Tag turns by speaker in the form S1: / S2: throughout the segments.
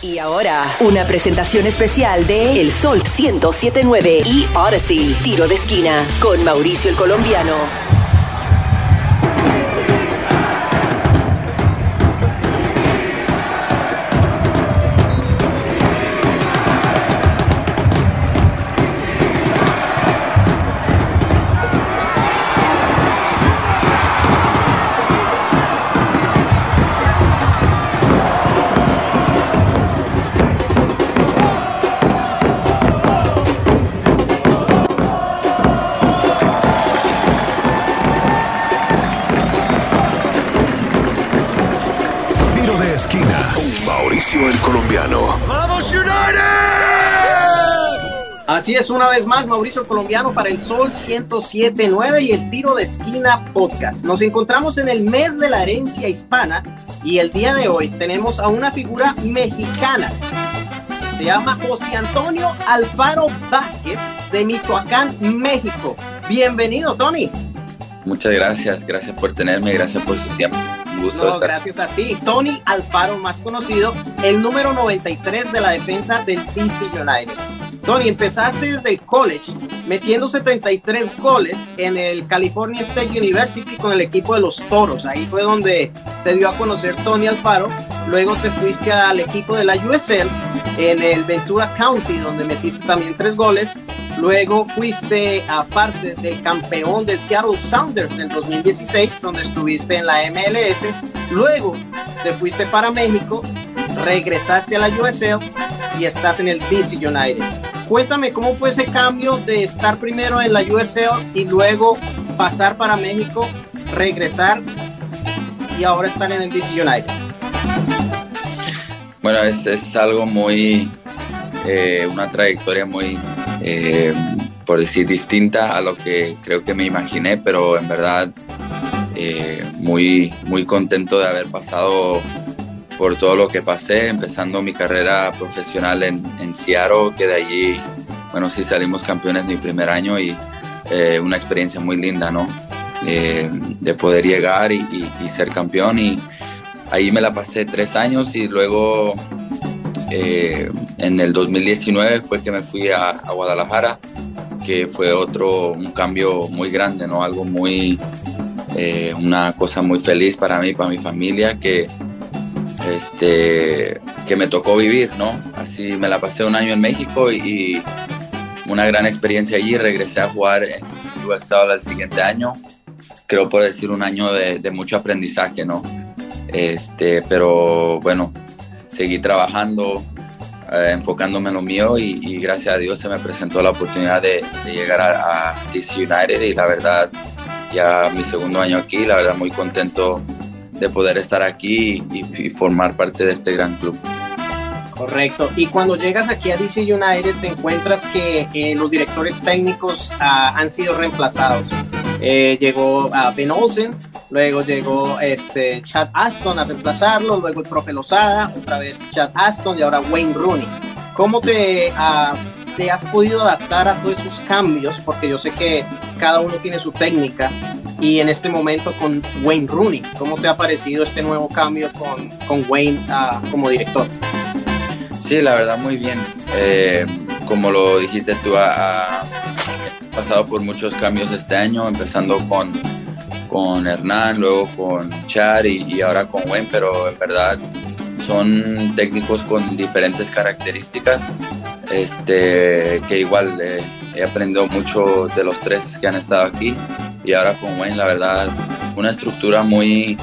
S1: Y ahora, una presentación especial de El Sol 1079 y Odyssey, tiro de esquina, con Mauricio el Colombiano.
S2: Esquina. Mauricio el colombiano.
S3: ¡Vamos United!
S4: Así es, una vez más, Mauricio Colombiano para el Sol 1079 y el Tiro de Esquina Podcast. Nos encontramos en el mes de la herencia hispana y el día de hoy tenemos a una figura mexicana. Se llama José Antonio Alfaro Vázquez de Michoacán, México. Bienvenido, Tony.
S5: Muchas gracias, gracias por tenerme, gracias por su tiempo. Un gusto
S4: No,
S5: estar.
S4: gracias a ti. Tony Alfaro, más conocido, el número 93 de la defensa del DC United. Tony, empezaste desde el college metiendo 73 goles en el California State University con el equipo de los Toros. Ahí fue donde se dio a conocer Tony Alfaro. Luego te fuiste al equipo de la USL en el Ventura County, donde metiste también tres goles. Luego fuiste aparte del campeón del Seattle Sounders del 2016, donde estuviste en la MLS. Luego te fuiste para México, regresaste a la USL y estás en el DC United. Cuéntame cómo fue ese cambio de estar primero en la USL y luego pasar para México, regresar y ahora estar en el DC United.
S5: Bueno, es, es algo muy, eh, una trayectoria muy, eh, por decir, distinta a lo que creo que me imaginé, pero en verdad eh, muy, muy contento de haber pasado por todo lo que pasé, empezando mi carrera profesional en, en Seattle, que de allí, bueno, sí salimos campeones mi primer año y eh, una experiencia muy linda, ¿no? Eh, de poder llegar y, ser campeón y ahí me la pasé tres años y luego eh, en el 2019 fue que me fui a, a Guadalajara, que fue otro, un cambio muy grande, ¿no? Algo muy, eh, una cosa muy feliz para mí, para mi familia, que, este, que me tocó vivir, ¿no? Así me la pasé un año en México y, una gran experiencia allí, regresé a jugar en USL el siguiente año, creo por decir un año de, mucho aprendizaje, ¿no? Este, pero bueno, seguí trabajando, eh, enfocándome en lo mío y, gracias a Dios se me presentó la oportunidad de, de llegar a, a DC United y la verdad ya mi segundo año aquí, la verdad muy contento de poder estar aquí y, formar parte de este gran club.
S4: Correcto. Y cuando llegas aquí a DC United te encuentras que eh, los directores técnicos ah, han sido reemplazados. Eh, llegó a Ben Olsen, luego llegó este Chad Aston a reemplazarlo, luego el profe Lozada, otra vez Chad Aston y ahora Wayne Rooney. ¿Cómo te, ah, te has podido adaptar a todos esos cambios? Porque yo sé que cada uno tiene su técnica y en este momento con Wayne Rooney, ¿cómo te ha parecido este nuevo cambio con, con Wayne ah, como director?
S5: Sí, la verdad muy bien. Eh, como lo dijiste tú, ha, pasado por muchos cambios este año, empezando con, con Hernán, luego con Char y, y ahora con Wayne, pero en verdad son técnicos con diferentes características, este, que igual eh, he aprendido mucho de los tres que han estado aquí y ahora con Wayne, la verdad, una estructura muy,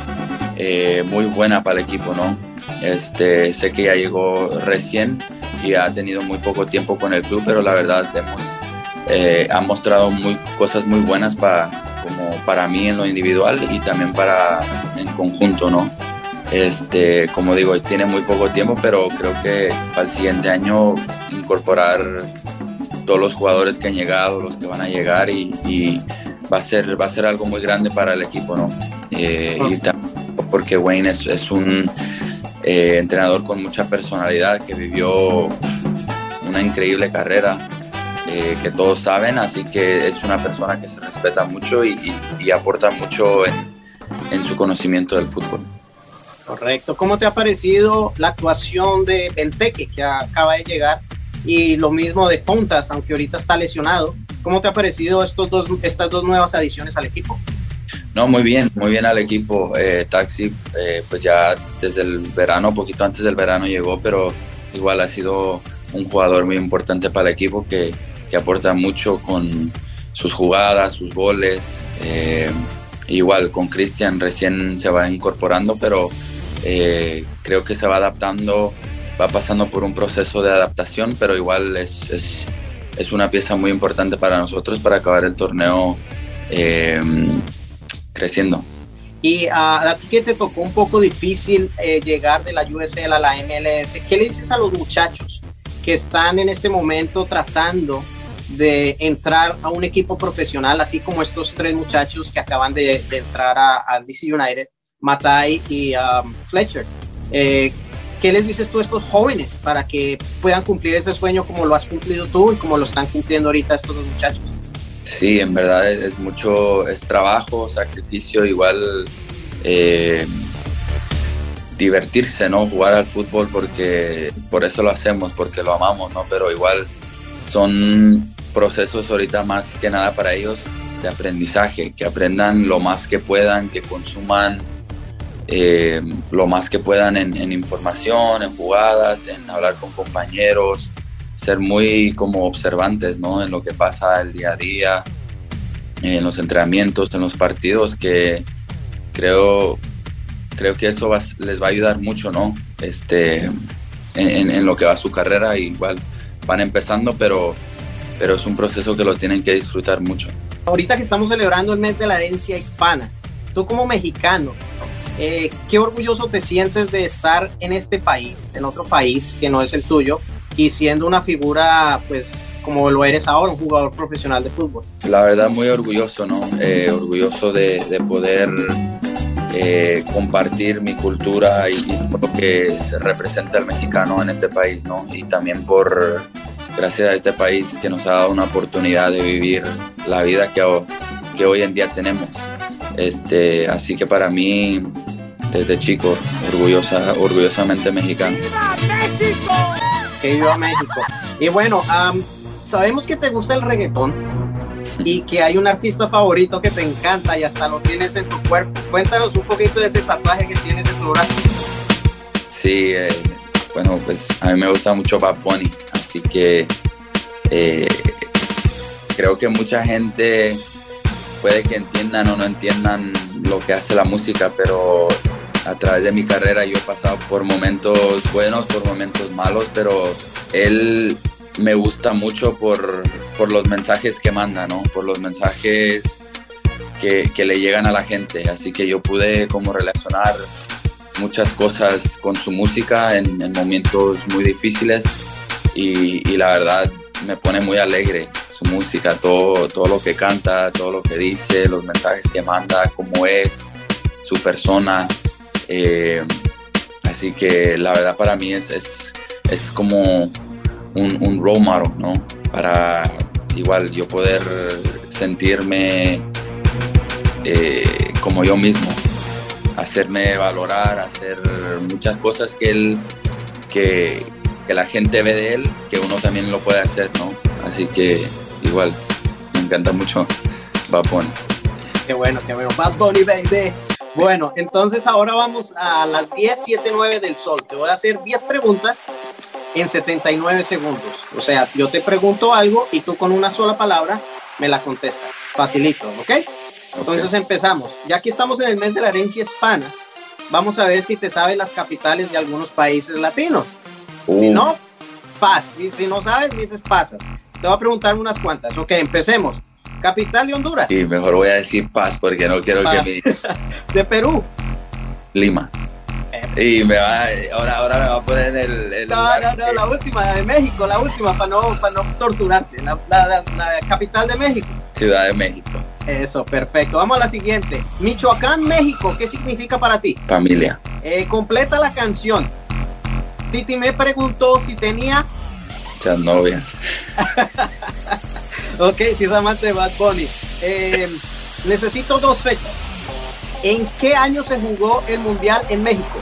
S5: eh, muy buena para el equipo, ¿no? Este, sé que ya llegó recién y ha tenido muy poco tiempo con el club, pero la verdad hemos, eh, ha mostrado muy, cosas muy buenas para, como para mí en lo individual y también para en conjunto, ¿no? Este, como digo, tiene muy poco tiempo, pero creo que para el siguiente año incorporar todos los jugadores que han llegado, los que van a llegar y, y va, a ser, va a ser algo muy grande para el equipo, ¿no? Eh, y también porque Wayne es, es un eh, entrenador con mucha personalidad que vivió una increíble carrera eh, que todos saben, así que es una persona que se respeta mucho y, y- y aporta mucho en, en su conocimiento del fútbol.
S4: Correcto. ¿Cómo te ha parecido la actuación de Benteque, que acaba de llegar? Y lo mismo de Fontas, aunque ahorita está lesionado. ¿Cómo te ha parecido estos dos, estas dos nuevas adiciones al equipo?
S5: No, muy bien, muy bien al equipo. Eh, Taxi, eh, pues ya desde el verano, poquito antes del verano llegó, pero igual ha sido un jugador muy importante para el equipo que, que aporta mucho con sus jugadas, sus goles. Eh, igual con Cristian recién se va incorporando, pero creo que se va adaptando, va pasando por un proceso de adaptación, pero igual es, es, es una pieza muy importante para nosotros para acabar el torneo creciendo.
S4: Y a, ti que te tocó un poco difícil eh, llegar de la USL a la MLS, ¿qué le dices a los muchachos que están en este momento tratando de entrar a un equipo profesional, así como estos tres muchachos que acaban de, entrar al DC United, Matai y um, Fletcher? Eh, ¿Qué les dices tú a estos jóvenes para que puedan cumplir ese sueño como lo has cumplido tú y como lo están cumpliendo ahorita estos dos muchachos?
S5: Sí, en verdad es, mucho, es trabajo, sacrificio, igual eh, divertirse, ¿no? Jugar al fútbol porque por eso lo hacemos, porque lo amamos, ¿no? Pero igual son procesos ahorita más que nada para ellos de aprendizaje, que aprendan lo más que puedan, que consuman eh, lo más que puedan en, en, información, en jugadas, en hablar con compañeros, ser muy como observantes, ¿no? En lo que pasa el día a día, en los entrenamientos, en los partidos, que creo, creo que eso les va a ayudar mucho, ¿no? Este, en, lo que va su carrera, igual van empezando, pero, pero es un proceso que lo tienen que disfrutar mucho.
S4: Ahorita que estamos celebrando el mes de la herencia hispana, tú como mexicano, eh, ¿qué orgulloso te sientes de estar en este país, en otro país que no es el tuyo, y siendo una figura, pues, como lo eres ahora, un jugador profesional de fútbol.
S5: La verdad, muy orgulloso, ¿no? Eh, orgulloso de, poder eh, compartir mi cultura y, lo que se representa el mexicano en este país, ¿no? Y también por, gracias a este país que nos ha dado una oportunidad de vivir la vida que, que hoy en día tenemos. Este, así que para mí, desde chico, orgullosa, orgullosamente mexicano.
S4: México! que a México. Y bueno, sabemos que te gusta el reggaetón y que hay un artista favorito que te encanta y hasta lo tienes en tu cuerpo. Cuéntanos un poquito de ese tatuaje que tienes en tu brazo.
S5: Sí, eh, bueno, pues a mí me gusta mucho Bad Bunny, así que eh, creo que mucha gente puede que entiendan o no entiendan lo que hace la música, pero a través de mi carrera yo he pasado por momentos buenos, por momentos malos, pero él me gusta mucho por, los mensajes que manda, ¿no? Por los mensajes que, le llegan a la gente. Así que yo pude como relacionar muchas cosas con su música en, momentos muy difíciles y, y, la verdad me pone muy alegre su música, todo, todo lo que canta, todo lo que dice, los mensajes que manda, cómo es, su persona. Eh, así que la verdad para mí es, es, es como un, un, role model, ¿no? Para igual yo poder sentirme eh, como yo mismo, hacerme valorar, hacer muchas cosas que él, que, que, la gente ve de él, que uno también lo puede hacer, ¿no? Así que igual, me encanta mucho Bad.
S4: Qué bueno, qué bueno. Bad Bunny, baby. Bueno, entonces ahora vamos a las 10, 7, 9 del sol. Te voy a hacer 10 preguntas en 79 segundos. O sea, yo te pregunto algo y tú con una sola palabra me la contestas. Facilito, ¿ok? Entonces empezamos. Ya que estamos en el mes de la herencia hispana, vamos a ver si te sabes las capitales de algunos países latinos. Si no, paz. Y si no sabes, dices pasa. Te voy a preguntar unas cuantas. Ok, empecemos. Capital de Honduras.
S5: Y mejor voy a decir Paz porque no quiero que mi...
S4: de Perú.
S5: Lima. Y me va, ahora, ahora me va a poner el, el
S4: no, no, no, la última, la de México, la última, para no, para no torturarte. La, la, capital de México.
S5: Ciudad de México.
S4: Eso, perfecto. Vamos a la siguiente. Michoacán, México, ¿qué significa para ti?
S5: Familia.
S4: Eh, completa la canción. Titi me preguntó si tenía...
S5: Muchas novias.
S4: Ok, si es amante de Bad Bunny. Eh, necesito dos fechas. ¿En qué año se jugó el Mundial en México?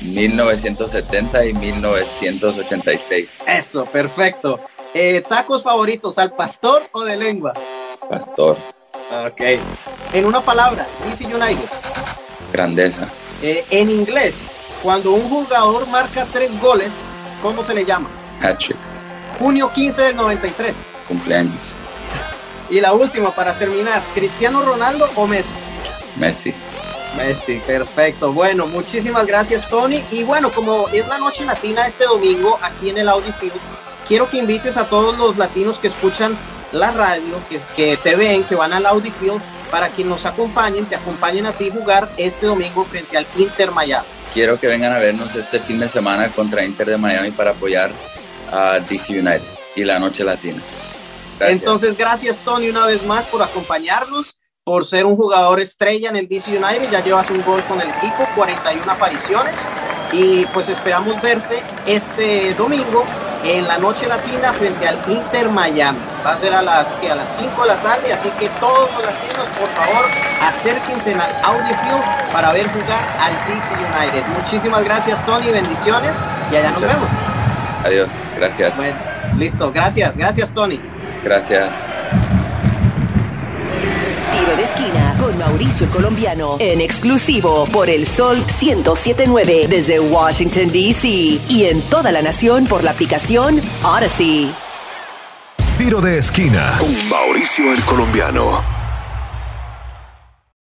S5: 1970 y 1986.
S4: Eso, perfecto. Eh, ¿Tacos favoritos, al pastor o de lengua?
S5: Pastor.
S4: Ok. En una palabra, DC United.
S5: Grandeza.
S4: Eh, en inglés, cuando un jugador marca tres goles, ¿cómo se le llama?
S5: Hattrick.
S4: Junio 15 del 93.
S5: Cumpleaños.
S4: Y la última para terminar, ¿Cristiano Ronaldo o Messi?
S5: Messi.
S4: Messi, perfecto. Bueno, muchísimas gracias Tony. Y bueno, como es la noche latina este domingo aquí en el Audi Field, quiero que invites a todos los latinos que escuchan la radio, que, que te ven, que van al Audi Field, para que nos acompañen, te acompañen a ti jugar este domingo frente al Inter Miami.
S5: Quiero que vengan a vernos este fin de semana contra Inter de Miami para apoyar a DC United y la Noche Latina.
S4: Gracias. Entonces, gracias Tony una vez más por acompañarnos, por ser un jugador estrella en el DC United. Ya llevas un gol con el equipo, 41 apariciones y pues esperamos verte este domingo en la noche latina frente al Inter Miami. Va a ser a las, que a las 5 de la tarde, así que todos los latinos, por favor, acérquense al Audi Field para ver jugar al DC United. Muchísimas gracias, Tony, bendiciones y allá nos vemos.
S5: Adiós, gracias.
S4: Bueno, listo, gracias, gracias, Tony.
S5: Gracias.
S1: Tiro de esquina con Mauricio el Colombiano en exclusivo por el Sol 1079 desde Washington, D.C. y en toda la nación por la aplicación Odyssey.
S2: Tiro de esquina con Mauricio el Colombiano.